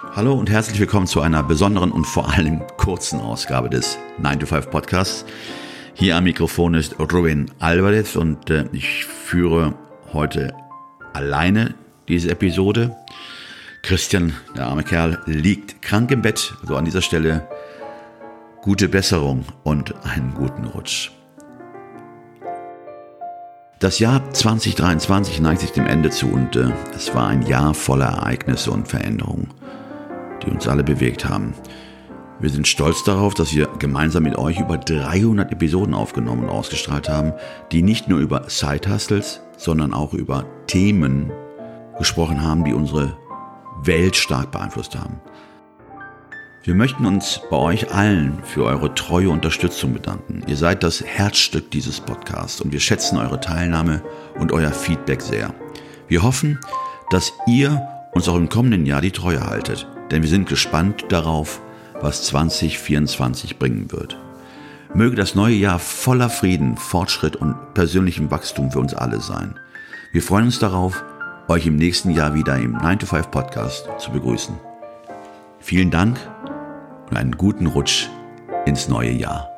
Hallo und herzlich willkommen zu einer besonderen und vor allem kurzen Ausgabe des 9 to 5 Podcasts. Hier am Mikrofon ist Ruben Alvarez und äh, ich führe heute alleine diese Episode. Christian, der arme Kerl, liegt krank im Bett. So also an dieser Stelle gute Besserung und einen guten Rutsch. Das Jahr 2023 neigt sich dem Ende zu und äh, es war ein Jahr voller Ereignisse und Veränderungen die uns alle bewegt haben. Wir sind stolz darauf, dass wir gemeinsam mit euch über 300 Episoden aufgenommen und ausgestrahlt haben, die nicht nur über Side-Hustles, sondern auch über Themen gesprochen haben, die unsere Welt stark beeinflusst haben. Wir möchten uns bei euch allen für eure treue Unterstützung bedanken. Ihr seid das Herzstück dieses Podcasts und wir schätzen eure Teilnahme und euer Feedback sehr. Wir hoffen, dass ihr uns auch im kommenden Jahr die Treue haltet denn wir sind gespannt darauf, was 2024 bringen wird. Möge das neue Jahr voller Frieden, Fortschritt und persönlichem Wachstum für uns alle sein. Wir freuen uns darauf, euch im nächsten Jahr wieder im 9 to 5 Podcast zu begrüßen. Vielen Dank und einen guten Rutsch ins neue Jahr.